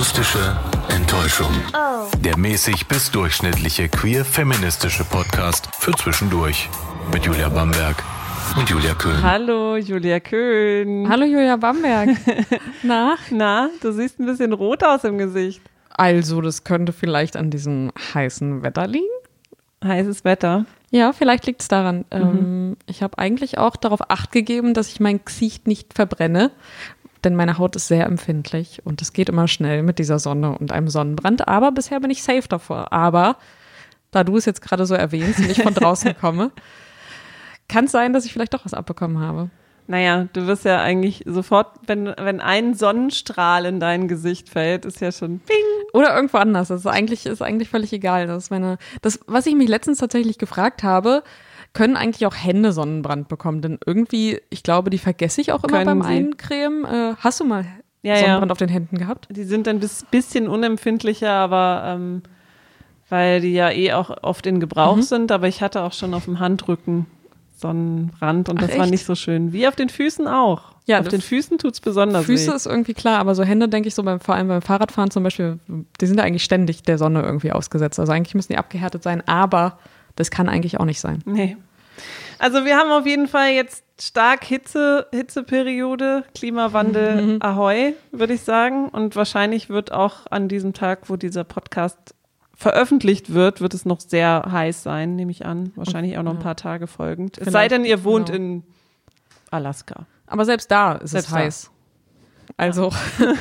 Akustische Enttäuschung. Der mäßig bis durchschnittliche queer-feministische Podcast für zwischendurch. Mit Julia Bamberg und Julia Köhn. Hallo, Julia Köhn. Hallo Julia Bamberg. Na? Na, du siehst ein bisschen rot aus im Gesicht. Also, das könnte vielleicht an diesem heißen Wetter liegen. Heißes Wetter. Ja, vielleicht liegt es daran. Ähm, ich habe eigentlich auch darauf acht gegeben, dass ich mein Gesicht nicht verbrenne, denn meine Haut ist sehr empfindlich und es geht immer schnell mit dieser Sonne und einem Sonnenbrand. Aber bisher bin ich safe davor. Aber da du es jetzt gerade so erwähnst und ich von draußen komme, kann es sein, dass ich vielleicht doch was abbekommen habe. Naja, du wirst ja eigentlich sofort, wenn, wenn ein Sonnenstrahl in dein Gesicht fällt, ist ja schon bing. Oder irgendwo anders. Das ist eigentlich, ist eigentlich völlig egal. Das ist meine, das, was ich mich letztens tatsächlich gefragt habe, können eigentlich auch Hände Sonnenbrand bekommen? Denn irgendwie, ich glaube, die vergesse ich auch immer Können beim sie. Eincremen. Äh, hast du mal Ja, ja. Sonnenbrand auf den Händen gehabt? Die sind ein bis- bisschen unempfindlicher, aber ähm, weil die ja eh auch oft in Gebrauch Mhm. sind, aber ich hatte auch schon auf dem Handrücken Sonnenbrand und Ach, das war echt? nicht so schön. Wie auf den Füßen auch. Ja, auf den Füßen tut's besonders Füße weh. ist irgendwie klar, aber so Hände, denke ich, so beim, vor allem beim Fahrradfahren zum Beispiel, die sind ja eigentlich ständig der Sonne irgendwie ausgesetzt. Also eigentlich müssen die abgehärtet sein, aber das kann eigentlich auch nicht sein. Nee. Also wir haben auf jeden Fall jetzt stark Hitze, Hitzeperiode, Klimawandel, Mhm. ahoi, würde ich sagen. Und wahrscheinlich wird auch an diesem Tag, wo dieser Podcast veröffentlicht wird, wird es noch sehr heiß sein, nehme ich an. Wahrscheinlich auch noch ein paar Tage folgend. Es sei Vielleicht, denn, ihr wohnt genau. in Alaska. Aber selbst da ist Selbst es da. heiß. Also,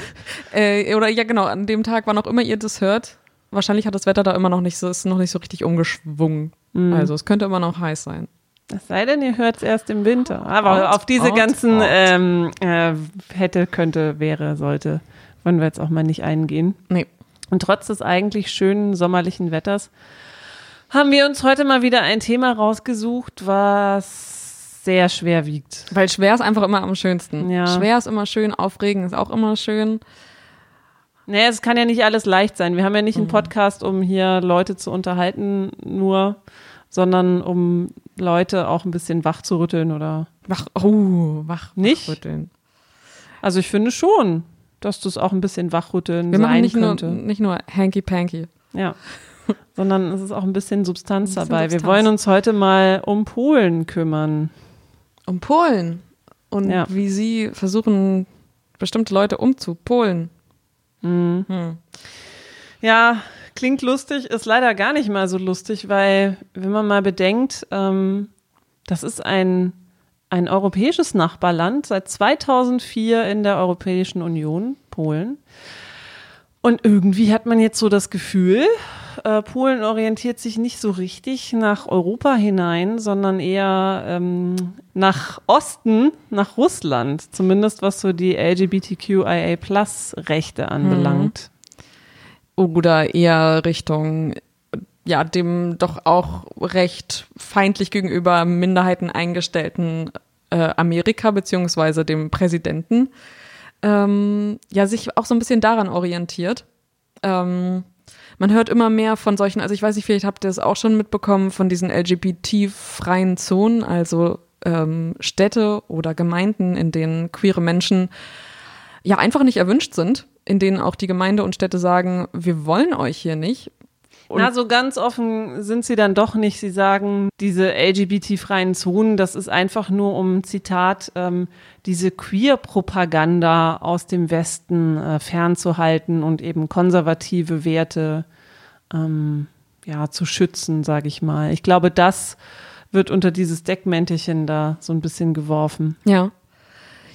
äh, oder ja genau, an dem Tag, wann auch immer ihr das hört, wahrscheinlich hat das Wetter da immer noch nicht so, ist noch nicht so richtig umgeschwungen. Mhm. Also es könnte immer noch heiß sein. Es sei denn, ihr hört es erst im Winter. Aber Out, auf diese out, ganzen out. ähm, äh, hätte, könnte, wäre, sollte, wollen wir jetzt auch mal nicht eingehen. Nee. Und trotz des eigentlich schönen sommerlichen Wetters haben wir uns heute mal wieder ein Thema rausgesucht, was sehr schwer wiegt. Weil schwer ist einfach immer am schönsten. Ja. Schwer ist immer schön, aufregend ist auch immer schön. Naja, es kann ja nicht alles leicht sein. Wir haben ja nicht einen Podcast, um hier Leute zu unterhalten, nur, sondern um Leute auch ein bisschen wach zu rütteln oder. Wach, oh, wach, Nicht? wachrütteln. Also ich finde schon, dass das auch ein bisschen wachrütteln Wir sein nicht nur, könnte. nicht nur hanky-panky. Ja. Sondern es ist auch ein bisschen Substanz Ein bisschen dabei. Wir Substanz. wollen uns heute mal um Polen kümmern. Um Polen. Und Ja. wie sie versuchen, bestimmte Leute umzupolen. Ja, klingt lustig, ist leider gar nicht mal so lustig, weil wenn man mal bedenkt, ähm, das ist ein, ein europäisches Nachbarland seit 2004 in der Europäischen Union, Polen. Und irgendwie hat man jetzt so das Gefühl, äh, Polen orientiert sich nicht so richtig nach Europa hinein, sondern eher ähm, nach Osten, nach Russland, zumindest was so die LGBTQIA-Plus-Rechte anbelangt. Oder eher Richtung, ja, dem doch auch recht feindlich gegenüber Minderheiten eingestellten äh, Amerika, beziehungsweise dem Präsidenten, ähm, ja, sich auch so ein bisschen daran orientiert. Ähm, man hört immer mehr von solchen, also ich weiß nicht, vielleicht habt ihr es auch schon mitbekommen, von diesen LGBT-freien Zonen, also ähm, Städte oder Gemeinden, in denen queere Menschen ja einfach nicht erwünscht sind, in denen auch die Gemeinde und Städte sagen, wir wollen euch hier nicht. Und- Na, so ganz offen sind sie dann doch nicht. Sie sagen, diese LGBT-freien Zonen, das ist einfach nur um, Zitat, ähm, diese Queer-Propaganda aus dem Westen äh, fernzuhalten und eben konservative Werte ähm, ja, zu schützen, sage ich mal. Ich glaube, das wird unter dieses Deckmäntelchen da so ein bisschen geworfen. Ja.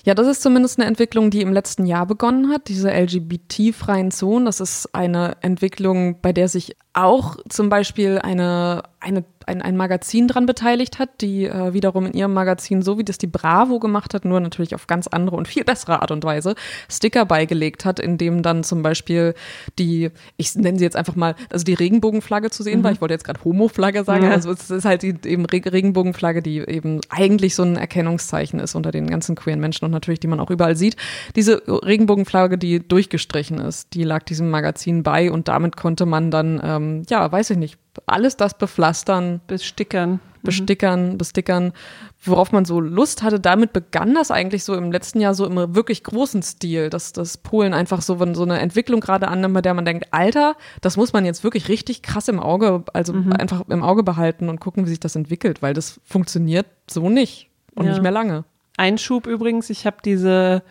Ja, das ist zumindest eine Entwicklung, die im letzten Jahr begonnen hat, diese LGBT-freien Zonen. Das ist eine Entwicklung, bei der sich auch zum Beispiel eine, eine, ein, ein Magazin dran beteiligt hat, die äh, wiederum in ihrem Magazin, so wie das die Bravo gemacht hat, nur natürlich auf ganz andere und viel bessere Art und Weise, Sticker beigelegt hat, in dem dann zum Beispiel die, ich nenne sie jetzt einfach mal, also die Regenbogenflagge zu sehen war. Ich wollte jetzt gerade Homo-Flagge sagen. Ja. Also es ist halt die eben Re- Regenbogenflagge, die eben eigentlich so ein Erkennungszeichen ist unter den ganzen queeren Menschen und natürlich, die man auch überall sieht. Diese Regenbogenflagge, die durchgestrichen ist, die lag diesem Magazin bei und damit konnte man dann, ähm, ja, weiß ich nicht, alles das bepflastern, Bis Stickern. bestickern, bestickern, worauf man so Lust hatte. Damit begann das eigentlich so im letzten Jahr so im wirklich großen Stil, dass das Polen einfach so, so eine Entwicklung gerade annimmt, bei der man denkt, Alter, das muss man jetzt wirklich richtig krass im Auge, also mhm. einfach im Auge behalten und gucken, wie sich das entwickelt, weil das funktioniert so nicht und ja. nicht mehr lange. Einschub übrigens, ich habe diese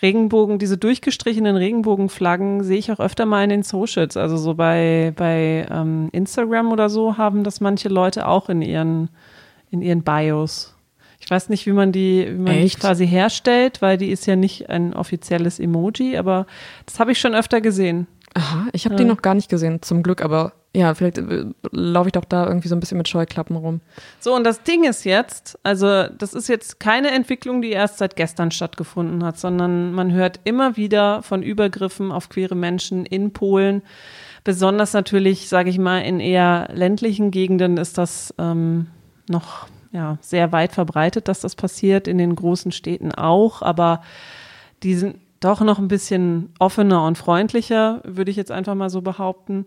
Regenbogen, diese durchgestrichenen Regenbogenflaggen sehe ich auch öfter mal in den Socials. Also so bei, bei ähm, Instagram oder so haben das manche Leute auch in ihren, in ihren Bios. Ich weiß nicht, wie man die, wie man die quasi herstellt, weil die ist ja nicht ein offizielles Emoji, aber das habe ich schon öfter gesehen. Aha, ich habe ja. die noch gar nicht gesehen, zum Glück, aber ja, vielleicht äh, laufe ich doch da irgendwie so ein bisschen mit Scheuklappen rum. So, und das Ding ist jetzt, also das ist jetzt keine Entwicklung, die erst seit gestern stattgefunden hat, sondern man hört immer wieder von Übergriffen auf queere Menschen in Polen. Besonders natürlich, sage ich mal, in eher ländlichen Gegenden ist das ähm, noch ja, sehr weit verbreitet, dass das passiert, in den großen Städten auch, aber die sind doch noch ein bisschen offener und freundlicher, würde ich jetzt einfach mal so behaupten.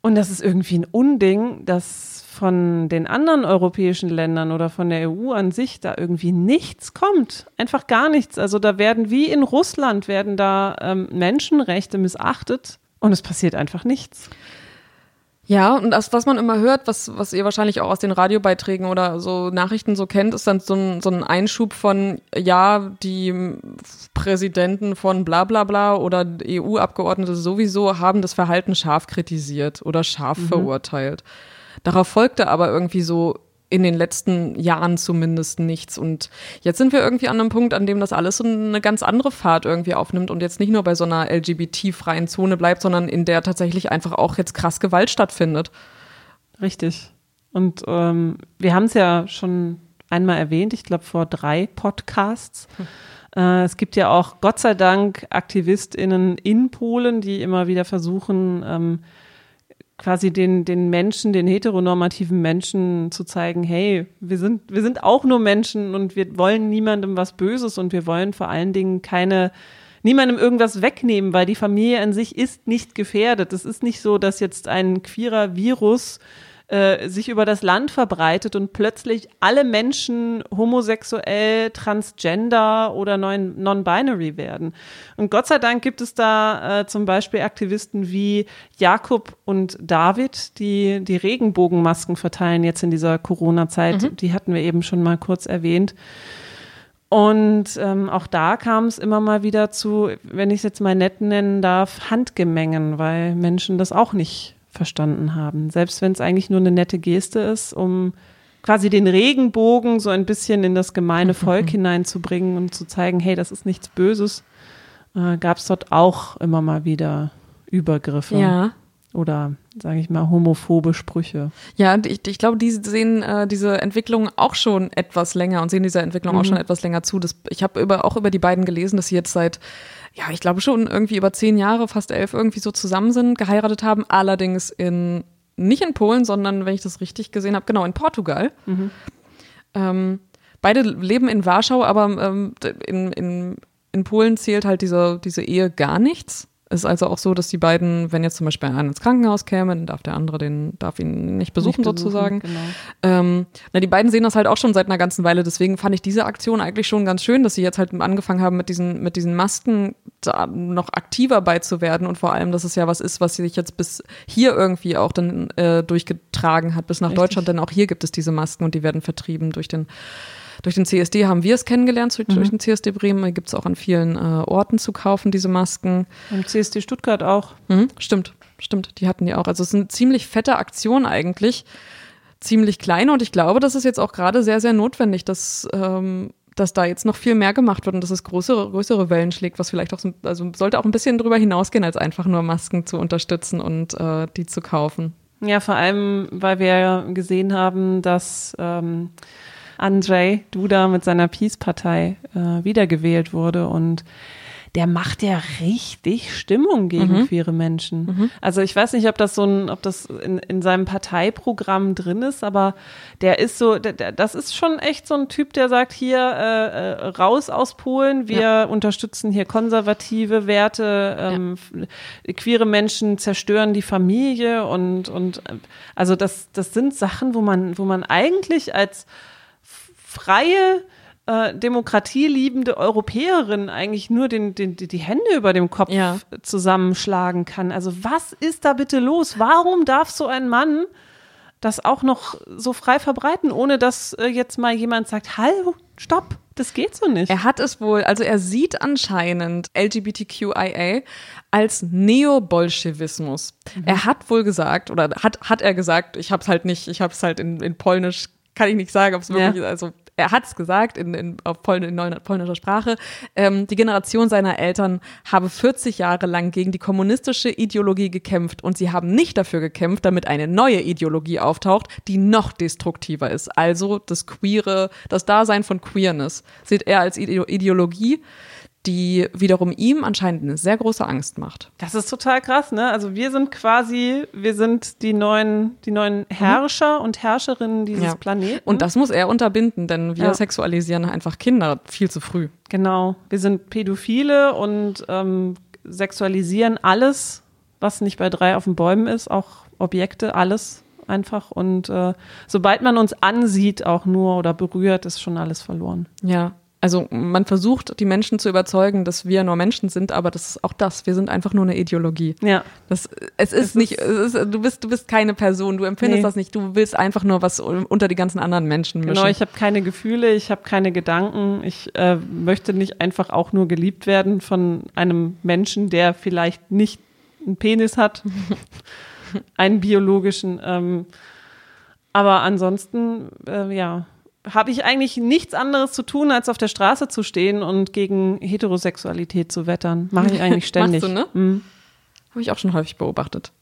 Und das ist irgendwie ein Unding, dass von den anderen europäischen Ländern oder von der EU an sich da irgendwie nichts kommt. Einfach gar nichts. Also da werden wie in Russland werden da ähm, Menschenrechte missachtet und es passiert einfach nichts. Ja, und das, was man immer hört, was, was ihr wahrscheinlich auch aus den Radiobeiträgen oder so Nachrichten so kennt, ist dann so ein, so ein Einschub von, ja, die Präsidenten von bla bla bla oder EU-Abgeordnete sowieso haben das Verhalten scharf kritisiert oder scharf mhm. verurteilt. Darauf folgte aber irgendwie so in den letzten Jahren zumindest nichts. Und jetzt sind wir irgendwie an einem Punkt, an dem das alles so eine ganz andere Fahrt irgendwie aufnimmt und jetzt nicht nur bei so einer LGBT-freien Zone bleibt, sondern in der tatsächlich einfach auch jetzt krass Gewalt stattfindet. Richtig. Und ähm, wir haben es ja schon einmal erwähnt, ich glaube vor drei Podcasts. Hm. Äh, es gibt ja auch Gott sei Dank AktivistInnen in Polen, die immer wieder versuchen, ähm, quasi den, den Menschen, den heteronormativen Menschen zu zeigen, hey, wir sind, wir sind auch nur Menschen und wir wollen niemandem was Böses und wir wollen vor allen Dingen keine, niemandem irgendwas wegnehmen, weil die Familie an sich ist nicht gefährdet. Es ist nicht so, dass jetzt ein queerer Virus äh, sich über das Land verbreitet und plötzlich alle Menschen homosexuell, transgender oder non-binary werden. Und Gott sei Dank gibt es da äh, zum Beispiel Aktivisten wie Jakob und David, die die Regenbogenmasken verteilen jetzt in dieser Corona-Zeit. Mhm. Die hatten wir eben schon mal kurz erwähnt. Und ähm, auch da kam es immer mal wieder zu, wenn ich es jetzt mal nett nennen darf, Handgemengen, weil Menschen das auch nicht verstanden haben. Selbst wenn es eigentlich nur eine nette Geste ist, um quasi den Regenbogen so ein bisschen in das gemeine Volk hineinzubringen und zu zeigen, hey, das ist nichts Böses, äh, gab es dort auch immer mal wieder Übergriffe. Ja. Oder, sage ich mal, homophobe Sprüche. Ja, ich, ich glaube, die sehen äh, diese Entwicklung auch schon etwas länger und sehen dieser Entwicklung mhm. auch schon etwas länger zu. Das, ich habe über, auch über die beiden gelesen, dass sie jetzt seit ja, ich glaube schon irgendwie über zehn Jahre, fast elf irgendwie so zusammen sind, geheiratet haben, allerdings in nicht in Polen, sondern wenn ich das richtig gesehen habe, genau in Portugal. Mhm. Ähm, beide leben in Warschau, aber ähm, in, in, in Polen zählt halt diese, diese Ehe gar nichts. Ist also auch so, dass die beiden, wenn jetzt zum Beispiel einer ins Krankenhaus käme, dann darf der andere den, darf ihn nicht besuchen, nicht besuchen sozusagen. Genau. Ähm, na, die beiden sehen das halt auch schon seit einer ganzen Weile. Deswegen fand ich diese Aktion eigentlich schon ganz schön, dass sie jetzt halt angefangen haben, mit diesen, mit diesen Masken da noch aktiver beizuwerden und vor allem, dass es ja was ist, was sich jetzt bis hier irgendwie auch dann äh, durchgetragen hat, bis nach Richtig. Deutschland. Denn auch hier gibt es diese Masken und die werden vertrieben durch den durch den CSD haben wir es kennengelernt, durch, mhm. den CSD Bremen. Gibt es auch an vielen äh, Orten zu kaufen, diese Masken. Im CSD Stuttgart auch. Mhm, stimmt, stimmt, die hatten die auch. Also es ist eine ziemlich fette Aktion eigentlich, ziemlich kleine und ich glaube, das ist jetzt auch gerade sehr, sehr notwendig, dass ähm, dass da jetzt noch viel mehr gemacht wird und dass es größere, größere Wellen schlägt, was vielleicht auch so, also sollte auch ein bisschen drüber hinausgehen, als einfach nur Masken zu unterstützen und äh, die zu kaufen. Ja, vor allem, weil wir gesehen haben, dass ähm, Andrzej Duda mit seiner Peace-Partei äh, wiedergewählt wurde und der macht ja richtig Stimmung gegen mhm. queere Menschen. Mhm. Also ich weiß nicht, ob das so ein, ob das in, in seinem Parteiprogramm drin ist, aber der ist so, der, das ist schon echt so ein Typ, der sagt hier äh, äh, raus aus Polen, wir ja. unterstützen hier konservative Werte, ähm, ja. queere Menschen zerstören die Familie und und äh, also das das sind Sachen, wo man wo man eigentlich als freie äh, demokratieliebende Europäerin eigentlich nur den, den, die Hände über dem Kopf ja. zusammenschlagen kann. Also was ist da bitte los? Warum darf so ein Mann das auch noch so frei verbreiten, ohne dass äh, jetzt mal jemand sagt, hallo, stopp, das geht so nicht. Er hat es wohl, also er sieht anscheinend LGBTQIA als Neobolschewismus. Mhm. Er hat wohl gesagt, oder hat, hat er gesagt, ich habe es halt nicht, ich habe es halt in, in Polnisch kann ich nicht sagen, ob es wirklich, ja. also er hat es gesagt in, in, auf Pol in polnischer Sprache, ähm, die Generation seiner Eltern habe 40 Jahre lang gegen die kommunistische Ideologie gekämpft und sie haben nicht dafür gekämpft, damit eine neue Ideologie auftaucht, die noch destruktiver ist. Also das queere, das Dasein von Queerness sieht er als Ideologie, die wiederum ihm anscheinend eine sehr große Angst macht. Das ist total krass, ne? Also wir sind quasi, wir sind die neuen, die neuen mhm. Herrscher mhm. und Herrscherinnen dieses ja. Planeten. Und das muss er unterbinden, denn wir ja. sexualisieren einfach Kinder viel zu früh. Genau. Wir sind Pädophile und ähm, sexualisieren alles, was nicht bei drei auf den Bäumen ist, auch Objekte, alles einfach. Und äh, sobald man uns ansieht, auch nur oder berührt, ist schon alles verloren. Ja, also man versucht, die Menschen zu überzeugen, dass wir nur Menschen sind, aber das ist auch das. Wir sind einfach nur eine Ideologie. Ja. Das, es ist es nicht, es ist, du bist, du bist keine Person, du empfindest nee. das nicht, du willst einfach nur was unter die ganzen anderen Menschen mischen. Genau, ich habe keine Gefühle, ich habe keine Gedanken, ich äh, möchte nicht einfach auch nur geliebt werden von einem Menschen, der vielleicht nicht einen Penis hat, einen biologischen. Ähm, aber ansonsten, äh, ja, habe ich eigentlich nichts anderes zu tun, als auf der Straße zu stehen und gegen Heterosexualität zu wettern. Mache ich eigentlich ständig. Machst du, ne? Mhm. Habe ich auch schon häufig beobachtet.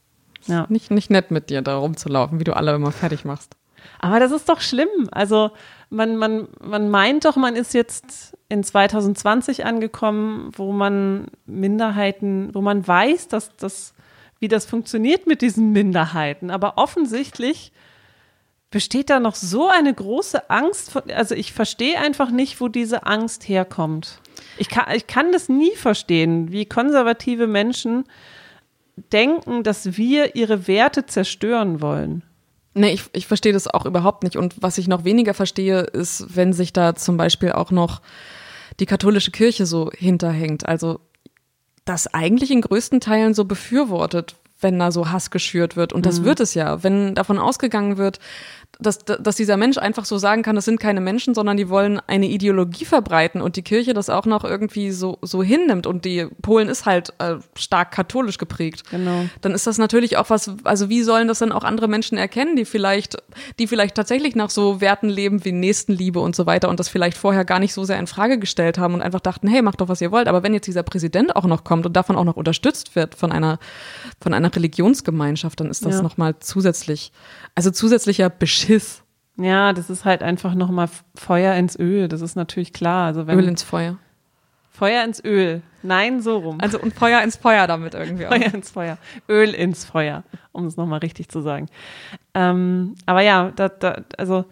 Ja. Nicht, nicht nett mit dir da rumzulaufen, wie du alle immer fertig machst. Aber das ist doch schlimm. Also man, man, man meint doch, man ist jetzt in 2020 angekommen, wo man Minderheiten, wo man weiß, dass das, wie das funktioniert mit diesen Minderheiten. Aber offensichtlich besteht da noch so eine große Angst? Also ich verstehe einfach nicht, wo diese Angst herkommt. Ich kann, ich kann das nie verstehen, wie konservative Menschen denken, dass wir ihre Werte zerstören wollen. Nee, ich, ich verstehe das auch überhaupt nicht. Und was ich noch weniger verstehe, ist, wenn sich da zum Beispiel auch noch die katholische Kirche so hinterhängt. Also das eigentlich in größten Teilen so befürwortet, wenn da so Hass geschürt wird. Und das mhm. wird es ja. Wenn davon ausgegangen wird, dass, dass dieser Mensch einfach so sagen kann, das sind keine Menschen, sondern die wollen eine Ideologie verbreiten und die Kirche das auch noch irgendwie so, so hinnimmt und die Polen ist halt äh, stark katholisch geprägt. Genau. Dann ist das natürlich auch was, also wie sollen das dann auch andere Menschen erkennen, die vielleicht, die vielleicht tatsächlich nach so Werten leben wie Nächstenliebe und so weiter und das vielleicht vorher gar nicht so sehr in Frage gestellt haben und einfach dachten, hey, macht doch, was ihr wollt. Aber wenn jetzt dieser Präsident auch noch kommt und davon auch noch unterstützt wird von einer, von einer Religionsgemeinschaft, dann ist das ja. nochmal zusätzlich, also zusätzlicher Beschiss Piss. Ja, das ist halt einfach nochmal Feuer ins Öl. Das ist natürlich klar. Also wenn, Öl ins Feuer. Feuer ins Öl. Nein, so rum. Also und Feuer ins Feuer damit irgendwie auch. Feuer ins Feuer. Öl ins Feuer, um es nochmal richtig zu sagen. Ähm, aber ja, da, da, also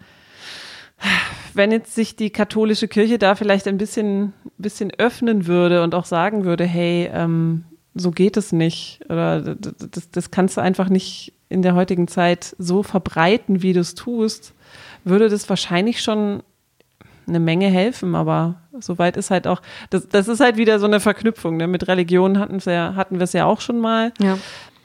wenn jetzt sich die katholische Kirche da vielleicht ein bisschen, bisschen öffnen würde und auch sagen würde, hey, ähm, so geht es nicht oder das, das kannst du einfach nicht in der heutigen Zeit so verbreiten, wie du es tust, würde das wahrscheinlich schon eine Menge helfen, aber soweit ist halt auch, das, das ist halt wieder so eine Verknüpfung. Ne? Mit Religion hatten wir ja, hatten wir es ja auch schon mal. Ja.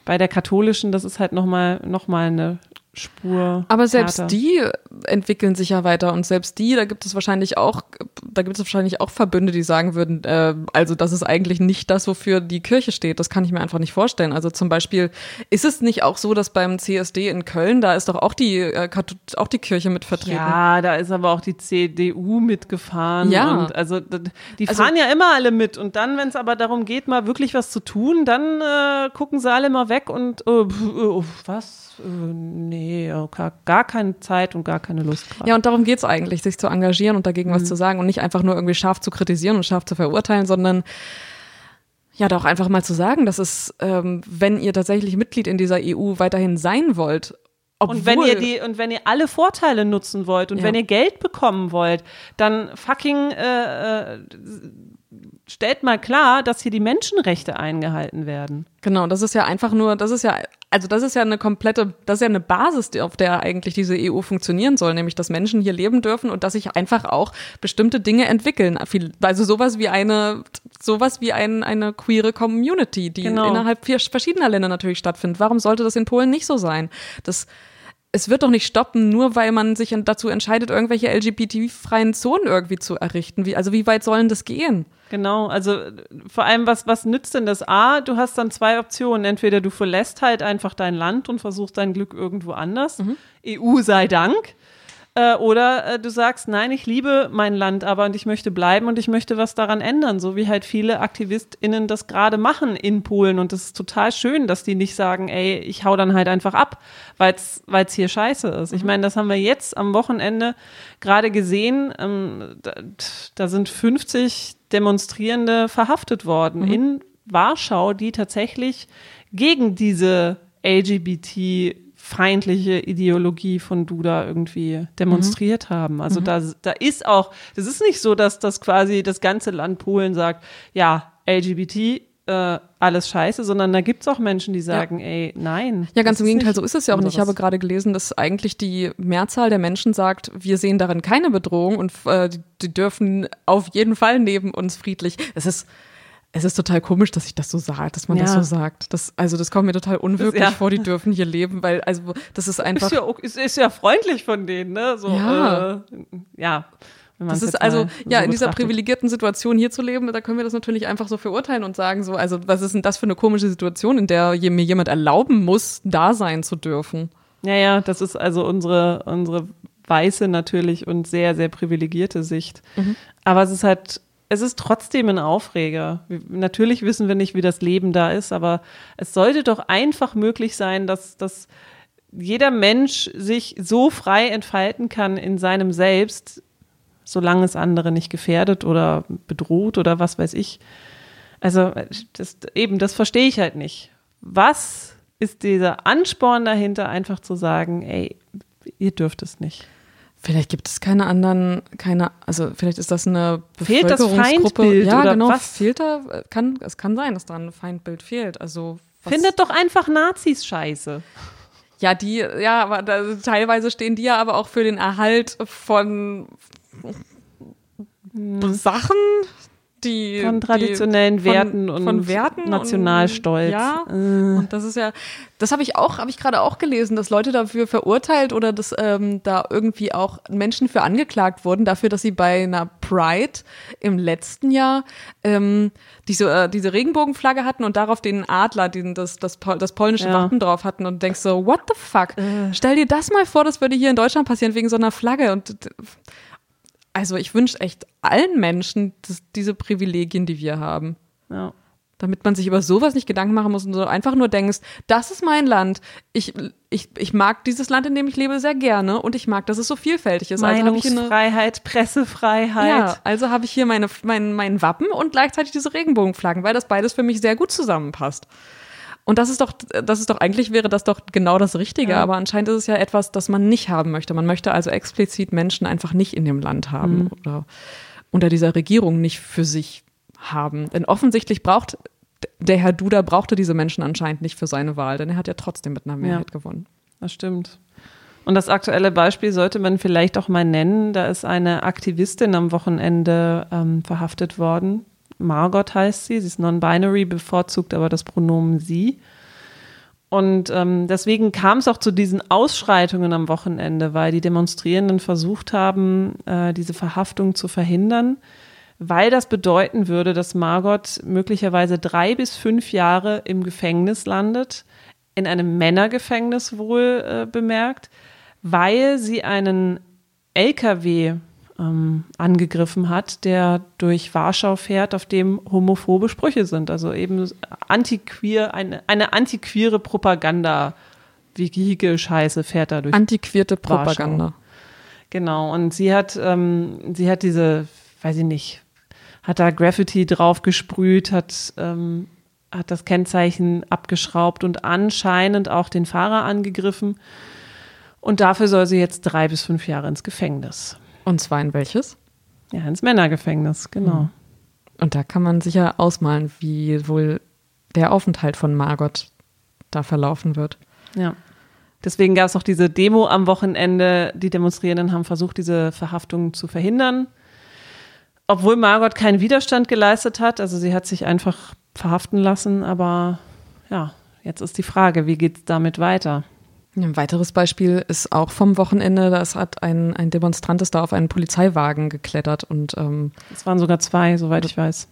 Bei der katholischen, das ist halt nochmal noch mal eine Spur. Aber selbst härter. die entwickeln sich ja weiter und selbst die, da gibt es wahrscheinlich auch, da gibt es wahrscheinlich auch Verbünde, die sagen würden, äh, also das ist eigentlich nicht das, wofür die Kirche steht. Das kann ich mir einfach nicht vorstellen. Also zum Beispiel ist es nicht auch so, dass beim CSD in Köln, da ist doch auch die, äh, auch die Kirche mit vertreten. Ja, da ist aber auch die CDU mitgefahren. Ja. Also die also, fahren ja immer alle mit und dann, wenn es aber darum geht, mal wirklich was zu tun, dann äh, gucken sie alle mal weg und oh, oh, was? Äh, nee, gar, gar keine Zeit und gar keine Lust. Grad. Ja, und darum geht es eigentlich, sich zu engagieren und dagegen mhm. was zu sagen und nicht einfach nur irgendwie scharf zu kritisieren und scharf zu verurteilen, sondern Ja, doch einfach mal zu sagen, dass es, ähm, wenn ihr tatsächlich Mitglied in dieser EU weiterhin sein wollt, obwohl, und wenn ihr die und wenn ihr alle Vorteile nutzen wollt und ja. wenn ihr Geld bekommen wollt, dann fucking äh, äh, stellt mal klar, dass hier die Menschenrechte eingehalten werden. Genau, das ist ja einfach nur, das ist ja, also das ist ja eine komplette, das ist ja eine Basis, auf der eigentlich diese EU funktionieren soll, nämlich dass Menschen hier leben dürfen und dass sich einfach auch bestimmte Dinge entwickeln. Also sowas wie eine, sowas wie ein, eine queere Community, die genau. innerhalb verschiedener Länder natürlich stattfindet. Warum sollte das in Polen nicht so sein? Das es wird doch nicht stoppen, nur weil man sich dazu entscheidet, irgendwelche LGBT-freien Zonen irgendwie zu errichten. Wie, also wie weit sollen das gehen? Genau, also vor allem, was, was nützt denn das? A, du hast dann zwei Optionen. Entweder du verlässt halt einfach dein Land und versuchst dein Glück irgendwo anders. Mhm. EU sei Dank. Äh, oder äh, du sagst, nein, ich liebe mein Land aber und ich möchte bleiben und ich möchte was daran ändern, so wie halt viele AktivistInnen das gerade machen in Polen. Und das ist total schön, dass die nicht sagen, ey, ich hau dann halt einfach ab, weil es hier scheiße ist. Ich mhm. meine, das haben wir jetzt am Wochenende gerade gesehen. Ähm, da, da, sind 50 Demonstrierende verhaftet worden mhm. in Warschau, die tatsächlich gegen diese LGBT feindliche Ideologie von Duda irgendwie demonstriert mhm. haben. Also mhm. da, da ist auch, das ist nicht so, dass das quasi das ganze Land Polen sagt, ja, LGBT, äh, alles scheiße, sondern da gibt es auch Menschen, die sagen, ja. ey, nein. Ja, ganz im Gegenteil, so ist es ja auch nicht. Ich habe gerade gelesen, dass eigentlich die Mehrzahl der Menschen sagt, wir sehen darin keine Bedrohung und äh, die, die dürfen auf jeden Fall neben uns friedlich. Es ist es ist total komisch, dass ich das so sage, dass man ja. das so sagt. Das, also das kommt mir total unwirklich ja. vor, die dürfen hier leben, weil also das ist einfach. Ist ja, ist, ist ja freundlich von denen, ne? So, ja. Äh, ja. Das ist also, ja, so in dieser privilegierten Situation hier zu leben, da können wir das natürlich einfach so verurteilen und sagen so, also was ist denn das für eine komische Situation, in der mir jemand erlauben muss, da sein zu dürfen? Ja, ja, das ist also unsere, unsere weiße natürlich und sehr, sehr privilegierte Sicht. Mhm. Aber es ist halt es ist trotzdem ein Aufreger. Natürlich wissen wir nicht, wie das Leben da ist, aber es sollte doch einfach möglich sein, dass, dass jeder Mensch sich so frei entfalten kann in seinem Selbst, solange es andere nicht gefährdet oder bedroht oder was weiß ich. Also das, eben, das verstehe ich halt nicht. Was ist dieser Ansporn dahinter, einfach zu sagen, ey, ihr dürft es nicht? Vielleicht gibt es keine anderen, keine, also vielleicht ist das eine Fehlt das Feindbild ja, oder genau, was? Fehlt da, kann, es kann sein, dass da ein Feindbild fehlt. Also was? Findet doch einfach Nazis scheiße. Ja, die, ja, aber da, teilweise stehen die ja aber auch für den Erhalt von hm. Sachen, die von traditionellen die, Werten von, und Werten Nationalstolz. Und, ja, äh. und das ist ja, das habe ich auch, habe ich gerade auch gelesen, dass Leute dafür verurteilt oder dass ähm, da irgendwie auch Menschen für angeklagt wurden dafür, dass sie bei einer Pride im letzten Jahr ähm, diese äh, diese Regenbogenflagge hatten und darauf den Adler, den das das, das polnische ja. Wappen drauf hatten und denkst so, what the fuck? Äh. Stell dir das mal vor, das würde hier in Deutschland passieren wegen so einer Flagge und also ich wünsche echt allen Menschen das, diese Privilegien, die wir haben. Ja. Damit man sich über sowas nicht Gedanken machen muss und so einfach nur denkst, das ist mein Land. Ich, ich, ich mag dieses Land, in dem ich lebe, sehr gerne und ich mag, dass es so vielfältig ist. Also Meinungsfreiheit, also Pressefreiheit. Ja, also habe ich hier meine, mein, mein Wappen und gleichzeitig diese Regenbogenflaggen, weil das beides für mich sehr gut zusammenpasst. Und das ist doch, das ist doch, eigentlich wäre das doch genau das Richtige, ja. aber anscheinend ist es ja etwas, das man nicht haben möchte. Man möchte also explizit Menschen einfach nicht in dem Land haben mhm. oder unter dieser Regierung nicht für sich haben. Denn offensichtlich braucht der Herr Duda brauchte diese Menschen anscheinend nicht für seine Wahl, denn er hat ja trotzdem mit einer Mehrheit ja, gewonnen. Das stimmt. Und das aktuelle Beispiel sollte man vielleicht auch mal nennen. Da ist eine Aktivistin am Wochenende ähm, verhaftet worden, Margot heißt sie, sie ist non-binary, bevorzugt aber das Pronomen sie. Und ähm, deswegen kam es auch zu diesen Ausschreitungen am Wochenende, weil die Demonstrierenden versucht haben, äh, diese Verhaftung zu verhindern, weil das bedeuten würde, dass Margot möglicherweise drei bis fünf Jahre im Gefängnis landet, in einem Männergefängnis wohl äh, bemerkt, weil sie einen LKW ähm, angegriffen hat, der durch Warschau fährt, auf dem homophobe Sprüche sind. Also eben antiqueer, eine, eine antiquere Propaganda. Vehikel-Scheiße fährt da durch. Antiquierte Propaganda. Warschau. Genau. Und sie hat, ähm, sie hat diese, weiß ich nicht, hat da Graffiti drauf gesprüht, hat, ähm, hat das Kennzeichen abgeschraubt und anscheinend auch den Fahrer angegriffen. Und dafür soll sie jetzt drei bis fünf Jahre ins Gefängnis. Und zwar in welches? Ja, ins Männergefängnis, genau. Hm. Und da kann man sicher ausmalen, wie wohl der Aufenthalt von Margot da verlaufen wird. Ja. Deswegen gab es auch diese Demo am Wochenende. Die Demonstrierenden haben versucht, diese Verhaftung zu verhindern. Obwohl Margot keinen Widerstand geleistet hat. Also sie hat sich einfach verhaften lassen. Aber ja, jetzt ist die Frage, wie geht es damit weiter? Ein weiteres Beispiel ist auch vom Wochenende, da hat ein, ein Demonstrant ist da auf einen Polizeiwagen geklettert und ähm, es waren sogar zwei, soweit ich weiß.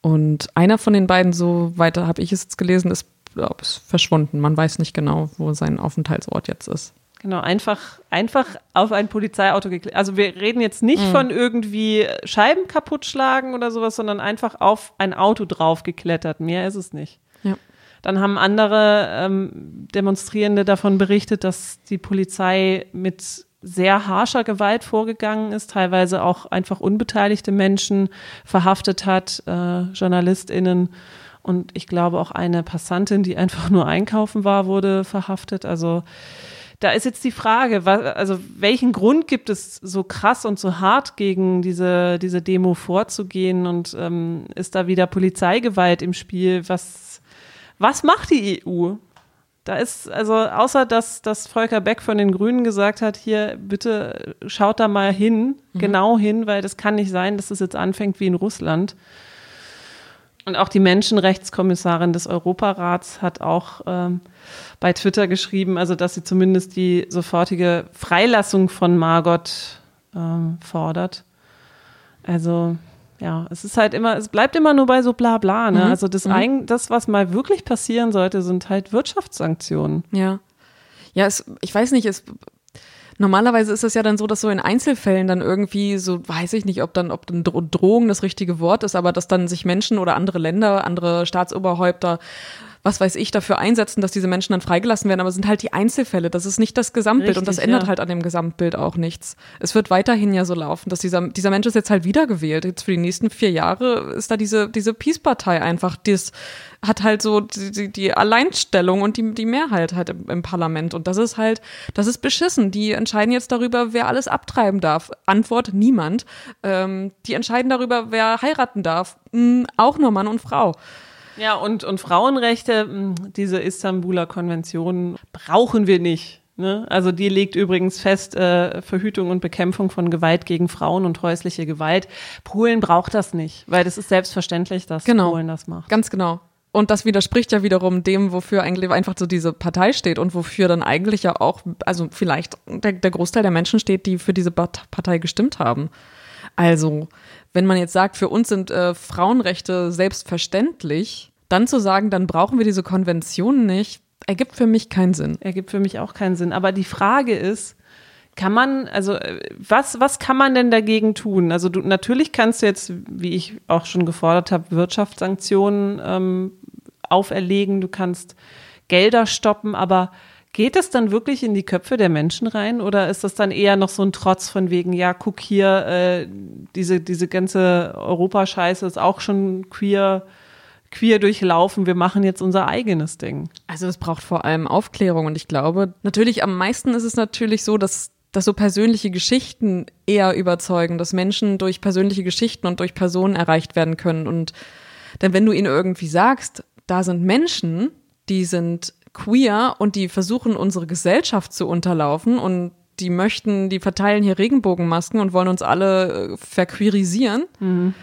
Und einer von den beiden, so weiter habe ich es jetzt gelesen, ist, glaub, ist verschwunden. Man weiß nicht genau, wo sein Aufenthaltsort jetzt ist. Genau, einfach, einfach auf ein Polizeiauto geklettert. Also wir reden jetzt nicht mhm. von irgendwie Scheiben kaputtschlagen oder sowas, sondern einfach auf ein Auto drauf geklettert. Mehr ist es nicht. Dann haben andere ähm, Demonstrierende davon berichtet, dass die Polizei mit sehr harscher Gewalt vorgegangen ist, teilweise auch einfach unbeteiligte Menschen verhaftet hat, äh, JournalistInnen. Und ich glaube auch eine Passantin, die einfach nur einkaufen war, wurde verhaftet. Also da ist jetzt die Frage, was, also welchen Grund gibt es so krass und so hart gegen diese, diese Demo vorzugehen? Und ähm, ist da wieder Polizeigewalt im Spiel? Was, was macht die EU? Da ist, also außer dass, dass Volker Beck von den Grünen gesagt hat, hier bitte schaut da mal hin, mhm. genau hin, weil das kann nicht sein, dass es das jetzt anfängt wie in Russland. Und auch die Menschenrechtskommissarin des Europarats hat auch ähm, bei Twitter geschrieben, also dass sie zumindest die sofortige Freilassung von Margot ähm, fordert. Also ja, es ist halt immer, es bleibt immer nur bei so bla bla, ne? Mhm. Also das, mhm. ein, das, was mal wirklich passieren sollte, sind halt Wirtschaftssanktionen. Ja. Ja, es, ich weiß nicht, es normalerweise ist es ja dann so, dass so in Einzelfällen dann irgendwie so, weiß ich nicht, ob dann, ob dann Drohung das richtige Wort ist, aber dass dann sich Menschen oder andere Länder, andere Staatsoberhäupter was weiß ich, dafür einsetzen, dass diese Menschen dann freigelassen werden, aber es sind halt die Einzelfälle, das ist nicht das Gesamtbild Richtig, und das ändert ja. halt an dem Gesamtbild auch nichts. Es wird weiterhin ja so laufen, dass dieser, dieser Mensch ist jetzt halt wiedergewählt. Jetzt für die nächsten vier Jahre ist da diese, diese Peace-Partei einfach, das hat halt so die, die Alleinstellung und die, die Mehrheit halt im, im Parlament und das ist halt, das ist beschissen. Die entscheiden jetzt darüber, wer alles abtreiben darf. Antwort, niemand. Ähm, die entscheiden darüber, wer heiraten darf. Hm, auch nur Mann und Frau. Ja, und, und Frauenrechte, hm, diese Istanbuler Konvention brauchen wir nicht. Ne? Also die legt übrigens fest, äh, Verhütung und Bekämpfung von Gewalt gegen Frauen und häusliche Gewalt. Polen braucht das nicht, weil das ist selbstverständlich, dass genau. Polen das macht. Ganz genau. Und das widerspricht ja wiederum dem, wofür eigentlich einfach so diese Partei steht und wofür dann eigentlich ja auch, also vielleicht der, der Großteil der Menschen steht, die für diese Partei gestimmt haben. Also wenn man jetzt sagt, für uns sind äh, Frauenrechte selbstverständlich, dann zu sagen, dann brauchen wir diese Konvention nicht, ergibt für mich keinen Sinn. Ergibt für mich auch keinen Sinn. Aber die Frage ist, kann man, also äh, was, was kann man denn dagegen tun? Also du, natürlich kannst du jetzt, wie ich auch schon gefordert habe, Wirtschaftssanktionen ähm, auferlegen, du kannst Gelder stoppen, aber Geht es dann wirklich in die Köpfe der Menschen rein oder ist das dann eher noch so ein Trotz von wegen, ja, guck hier, äh, diese, diese ganze Europascheiße ist auch schon queer, queer durchlaufen, wir machen jetzt unser eigenes Ding. Also es braucht vor allem Aufklärung und ich glaube, natürlich am meisten ist es natürlich so, dass dass so persönliche Geschichten eher überzeugen, dass Menschen durch persönliche Geschichten und durch Personen erreicht werden können. Und denn wenn du ihnen irgendwie sagst, da sind Menschen, die sind queer und die versuchen, unsere Gesellschaft zu unterlaufen und die möchten, die verteilen hier Regenbogenmasken und wollen uns alle äh, verqueerisieren. Mhm.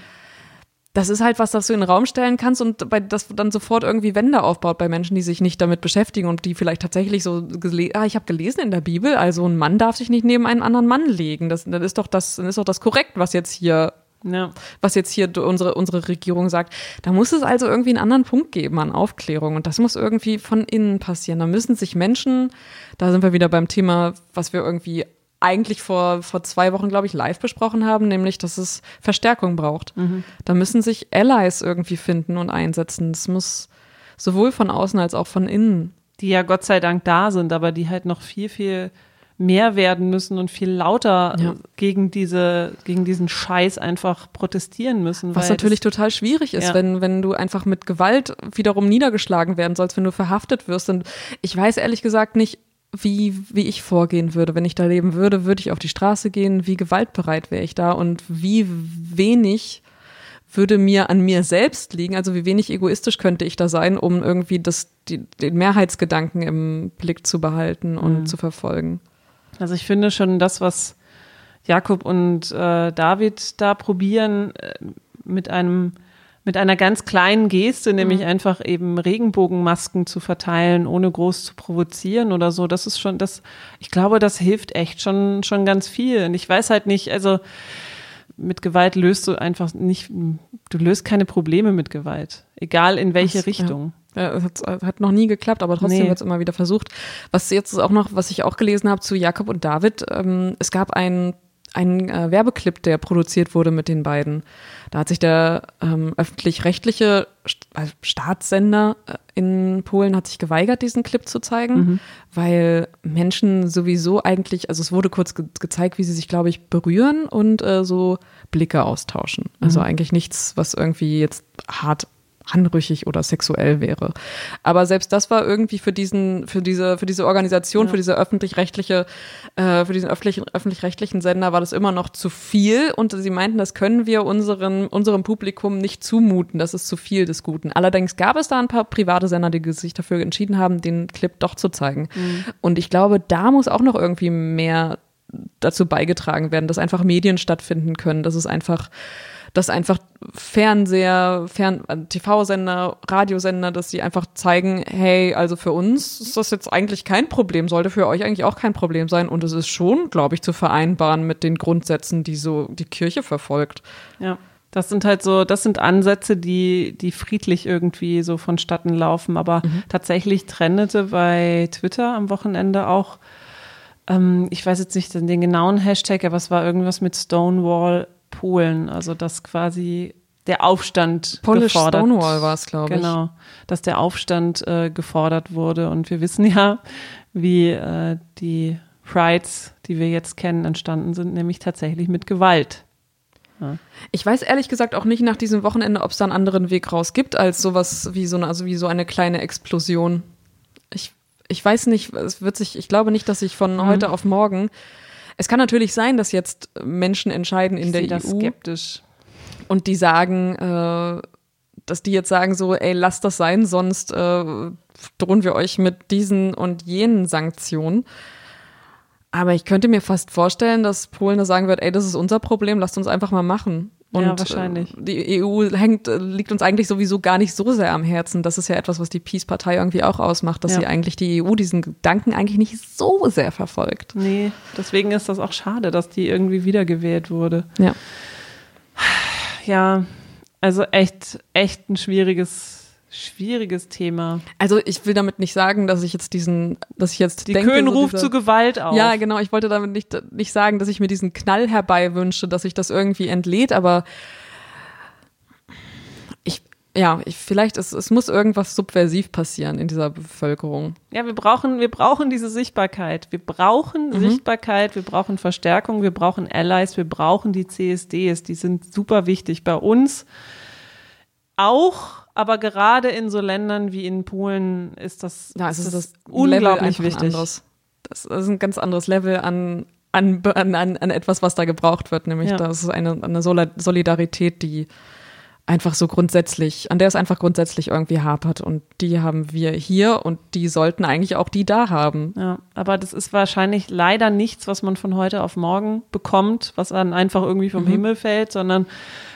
Das ist halt was, das du in den Raum stellen kannst und bei, das dann sofort irgendwie Wände aufbaut bei Menschen, die sich nicht damit beschäftigen und die vielleicht tatsächlich so, ah, ich habe gelesen in der Bibel, also ein Mann darf sich nicht neben einen anderen Mann legen. Das, dann ist doch das, dann ist doch das korrekt, was jetzt hier ja. was jetzt hier unsere, unsere Regierung sagt. Da muss es also irgendwie einen anderen Punkt geben an Aufklärung und das muss irgendwie von innen passieren. Da müssen sich Menschen, da sind wir wieder beim Thema, was wir irgendwie eigentlich vor, vor zwei Wochen, glaube ich, live besprochen haben, nämlich, dass es Verstärkung braucht. Mhm. Da müssen sich Allies irgendwie finden und einsetzen. Es muss sowohl von außen als auch von innen. Die ja Gott sei Dank da sind, aber die halt noch viel, viel mehr werden müssen und viel lauter ja. gegen diese, gegen diesen Scheiß einfach protestieren müssen. Was natürlich total schwierig ist, ja. wenn, wenn du einfach mit Gewalt wiederum niedergeschlagen werden sollst, wenn du verhaftet wirst. Und ich weiß ehrlich gesagt nicht, wie, wie ich vorgehen würde. Wenn ich da leben würde, würde ich auf die Straße gehen, wie gewaltbereit wäre ich da und wie wenig würde mir an mir selbst liegen, also wie wenig egoistisch könnte ich da sein, um irgendwie das, die, den Mehrheitsgedanken im Blick zu behalten und mhm. zu verfolgen. Also ich finde schon das, was Jakob und äh, David da probieren, äh, mit einem mit einer ganz kleinen Geste, nämlich mhm. einfach eben Regenbogenmasken zu verteilen, ohne groß zu provozieren oder so. Das ist schon, das, ich glaube, das hilft echt schon, schon ganz viel. Und ich weiß halt nicht, also mit Gewalt löst du einfach nicht, du löst keine Probleme mit Gewalt. Egal in welche das, Richtung. Ja. Ja, es hat, hat, noch nie geklappt, aber trotzdem nee. wird es immer wieder versucht. Was jetzt auch noch, was ich auch gelesen habe zu Jakob und David, ähm, es gab einen ein äh, Werbeclip, der produziert wurde mit den beiden. Da hat sich der ähm, öffentlich-rechtliche äh, Staatssender äh, in Polen hat sich geweigert, diesen Clip zu zeigen, mhm. weil Menschen sowieso eigentlich, also es wurde kurz ge gezeigt, wie sie sich, glaube ich, berühren und äh, so Blicke austauschen. Also mhm. eigentlich nichts, was irgendwie jetzt hart anrüchig oder sexuell wäre. Aber selbst das war irgendwie für diesen, für diese, für diese Organisation, ja. für diese öffentlich-rechtliche, äh, für diesen öffentlichen, öffentlich-rechtlichen Sender war das immer noch zu viel und sie meinten, das können wir unseren, unserem Publikum nicht zumuten, das ist zu viel des Guten. Allerdings gab es da ein paar private Sender, die sich dafür entschieden haben, den Clip doch zu zeigen. Mhm. Und ich glaube, da muss auch noch irgendwie mehr dazu beigetragen werden, dass einfach Medien stattfinden können, dass es einfach dass einfach Fernseher, Fern TV-Sender, Radiosender, dass sie einfach zeigen, hey, also für uns ist das jetzt eigentlich kein Problem, sollte für euch eigentlich auch kein Problem sein. Und es ist schon, glaube ich, zu vereinbaren mit den Grundsätzen, die so die Kirche verfolgt. Ja. Das sind halt so, das sind Ansätze, die, die friedlich irgendwie so vonstatten laufen. Aber mhm. tatsächlich trendete bei Twitter am Wochenende auch, ähm, ich weiß jetzt nicht den genauen Hashtag, aber es war irgendwas mit Stonewall Polen, also dass quasi der Aufstand Polish gefordert. Stonewall war es, glaube ich. Genau, dass der Aufstand äh, gefordert wurde und wir wissen ja, wie äh, die Prides, die wir jetzt kennen, entstanden sind, nämlich tatsächlich mit Gewalt. Ja. Ich weiß ehrlich gesagt auch nicht nach diesem Wochenende, ob es da einen anderen Weg raus gibt als sowas wie so eine, also wie so eine kleine Explosion. Ich, ich weiß nicht, es wird sich, ich glaube nicht, dass sich von mhm. heute auf morgen es kann natürlich sein, dass jetzt Menschen entscheiden in ich der EU. skeptisch. Und die sagen, äh, dass die jetzt sagen so, ey, lasst das sein, sonst äh, drohen wir euch mit diesen und jenen Sanktionen. Aber ich könnte mir fast vorstellen, dass Polen da sagen wird, ey, das ist unser Problem, lasst uns einfach mal machen. Und ja, wahrscheinlich. die EU hängt, liegt uns eigentlich sowieso gar nicht so sehr am Herzen. Das ist ja etwas, was die Peace-Partei irgendwie auch ausmacht, dass ja. sie eigentlich die EU diesen Gedanken eigentlich nicht so sehr verfolgt. Nee, deswegen ist das auch schade, dass die irgendwie wiedergewählt wurde. Ja. Ja, also echt, echt ein schwieriges Schwieriges Thema. Also ich will damit nicht sagen, dass ich jetzt diesen, dass ich jetzt die denke, Köln so ruft zu Gewalt auf. Ja, genau. Ich wollte damit nicht nicht sagen, dass ich mir diesen Knall herbei wünsche, dass sich das irgendwie entlädt, aber ich ja, ich, vielleicht es, es muss irgendwas subversiv passieren in dieser Bevölkerung. Ja, wir brauchen wir brauchen diese Sichtbarkeit. Wir brauchen mhm. Sichtbarkeit. Wir brauchen Verstärkung. Wir brauchen Allies. Wir brauchen die CSDs. Die sind super wichtig bei uns. Auch aber gerade in so Ländern wie in Polen ist das, ja, ist das, das unglaublich wichtig. Anderes. Das ist ein ganz anderes Level an, an, an, an etwas, was da gebraucht wird. Nämlich, ja. das ist eine, eine Solidarität, die einfach so grundsätzlich, an der es einfach grundsätzlich irgendwie hapert. Und die haben wir hier und die sollten eigentlich auch die da haben. Ja, aber das ist wahrscheinlich leider nichts, was man von heute auf morgen bekommt, was dann einfach irgendwie vom mhm. Himmel fällt, sondern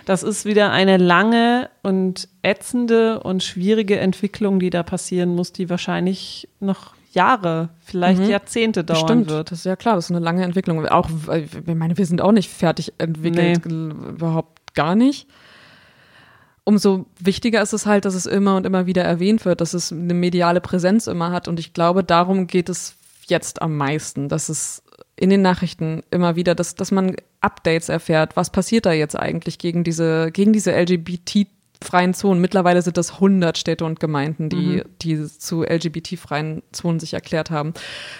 das ist wieder eine lange und ätzende und schwierige Entwicklung, die da passieren muss, die wahrscheinlich noch Jahre, vielleicht mhm. Jahrzehnte dauern Stimmt. wird. Das ist ja klar, das ist eine lange Entwicklung. Auch, ich meine, wir sind auch nicht fertig entwickelt, nee. überhaupt gar nicht. Umso wichtiger ist es halt, dass es immer und immer wieder erwähnt wird, dass es eine mediale Präsenz immer hat. Und ich glaube, darum geht es jetzt am meisten, dass es in den Nachrichten immer wieder, dass, dass man Updates erfährt. Was passiert da jetzt eigentlich gegen diese, gegen diese LGBT freien Zonen. Mittlerweile sind das 100 Städte und Gemeinden, die, mhm. die zu LGBT-freien Zonen sich erklärt haben.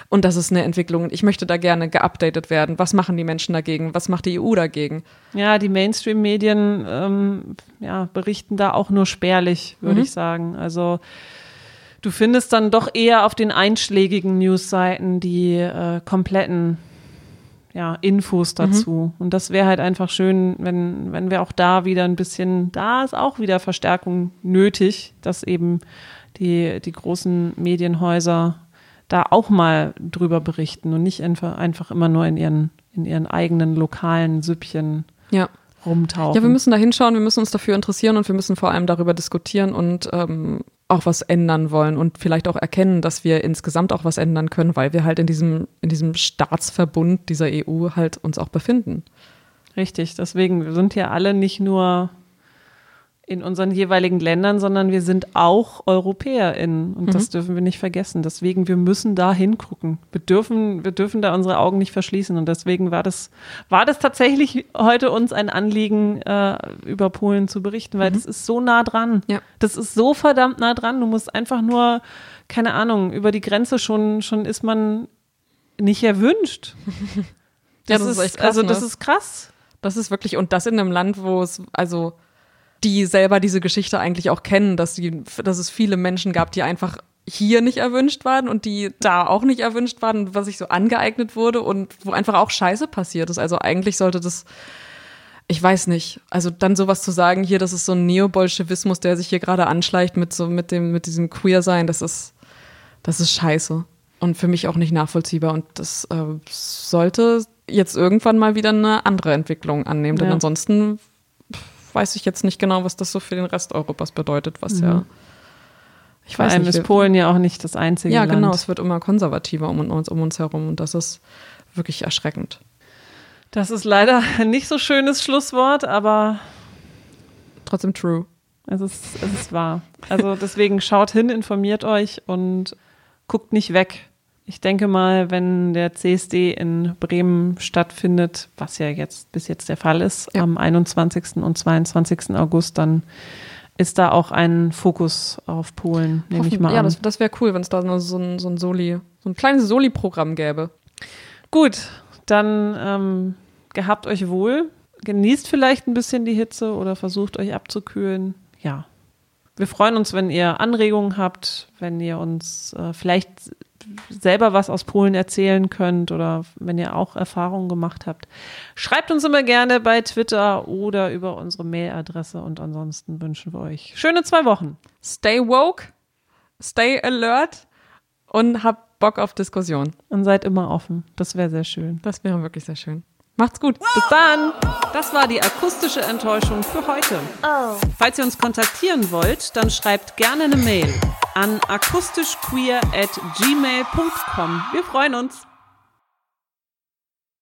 Und das ist eine Entwicklung. Ich möchte da gerne geupdatet werden. Was machen die Menschen dagegen? Was macht die EU dagegen? Ja, die Mainstream-Medien ähm, ja, berichten da auch nur spärlich, würde mhm. ich sagen. Also du findest dann doch eher auf den einschlägigen Newsseiten die äh, kompletten ja, Infos mhm. dazu. Mhm. Und das wäre halt einfach schön, wenn, wenn wir auch da wieder ein bisschen, da ist auch wieder Verstärkung nötig, dass eben die, die großen Medienhäuser da auch mal drüber berichten und nicht einfach, einfach immer nur in ihren, in ihren eigenen lokalen Süppchen ja. rumtauchen. Ja, wir müssen da hinschauen, wir müssen uns dafür interessieren und wir müssen vor allem darüber diskutieren und ähm, auch was ändern wollen und vielleicht auch erkennen, dass wir insgesamt auch was ändern können, weil wir halt in diesem, in diesem Staatsverbund dieser EU halt uns auch befinden. Richtig, deswegen wir sind ja alle nicht nur in unseren jeweiligen Ländern, sondern wir sind auch EuropäerInnen und mhm. das dürfen wir nicht vergessen. Deswegen, wir müssen da hingucken. Wir dürfen, wir dürfen da unsere Augen nicht verschließen und deswegen war das, war das tatsächlich heute uns ein Anliegen, äh, über Polen zu berichten, weil mhm. das ist so nah dran. Ja. Das ist so verdammt nah dran. Du musst einfach nur, keine Ahnung, über die Grenze schon, schon ist man nicht erwünscht. Das, ja, das ist, krass, also das ne? ist krass. Das ist wirklich, und das in einem Land, wo es, also die selber diese Geschichte eigentlich auch kennen, dass, die, dass es viele Menschen gab, die einfach hier nicht erwünscht waren und die da auch nicht erwünscht waren, was sich so angeeignet wurde und wo einfach auch Scheiße passiert ist. Also eigentlich sollte das, ich weiß nicht, also dann sowas zu sagen, hier, das ist so ein Neobolschewismus, der sich hier gerade anschleicht mit so, mit dem, mit diesem Queer-Sein, das ist, das ist scheiße. Und für mich auch nicht nachvollziehbar. Und das äh, sollte jetzt irgendwann mal wieder eine andere Entwicklung annehmen. Denn ansonsten weiß ich jetzt nicht genau, was das so für den Rest Europas bedeutet, was mhm. ja. Ich Vor weiß allem nicht, ist Polen ja auch nicht das einzige ja, Land. Ja, genau, es wird immer konservativer um uns, um uns herum und das ist wirklich erschreckend. Das ist leider nicht so schönes Schlusswort, aber trotzdem true. Es ist, es ist wahr. Also deswegen schaut hin, informiert euch und guckt nicht weg. Ich denke mal, wenn der CSD in Bremen stattfindet, was ja jetzt bis jetzt der Fall ist, ja. am 21. und 22. August, dann ist da auch ein Fokus auf Polen, nehme ich mal ja, an. Ja, das, das wäre cool, wenn es da so ein, so ein Soli, so ein kleines Soli-Programm gäbe. Gut, dann ähm, gehabt euch wohl. Genießt vielleicht ein bisschen die Hitze oder versucht euch abzukühlen. Ja. Wir freuen uns, wenn ihr Anregungen habt, wenn ihr uns äh, vielleicht selber was aus Polen erzählen könnt oder wenn ihr auch Erfahrungen gemacht habt. Schreibt uns immer gerne bei Twitter oder über unsere Mailadresse und ansonsten wünschen wir euch schöne zwei Wochen. Stay woke, stay alert und habt Bock auf Diskussion. Und seid immer offen. Das wäre sehr schön. Das wäre wirklich sehr schön. Macht's gut. Bis dann. Das war die akustische Enttäuschung für heute. Oh. Falls ihr uns kontaktieren wollt, dann schreibt gerne eine Mail an akustischqueer at gmail.com. Wir freuen uns.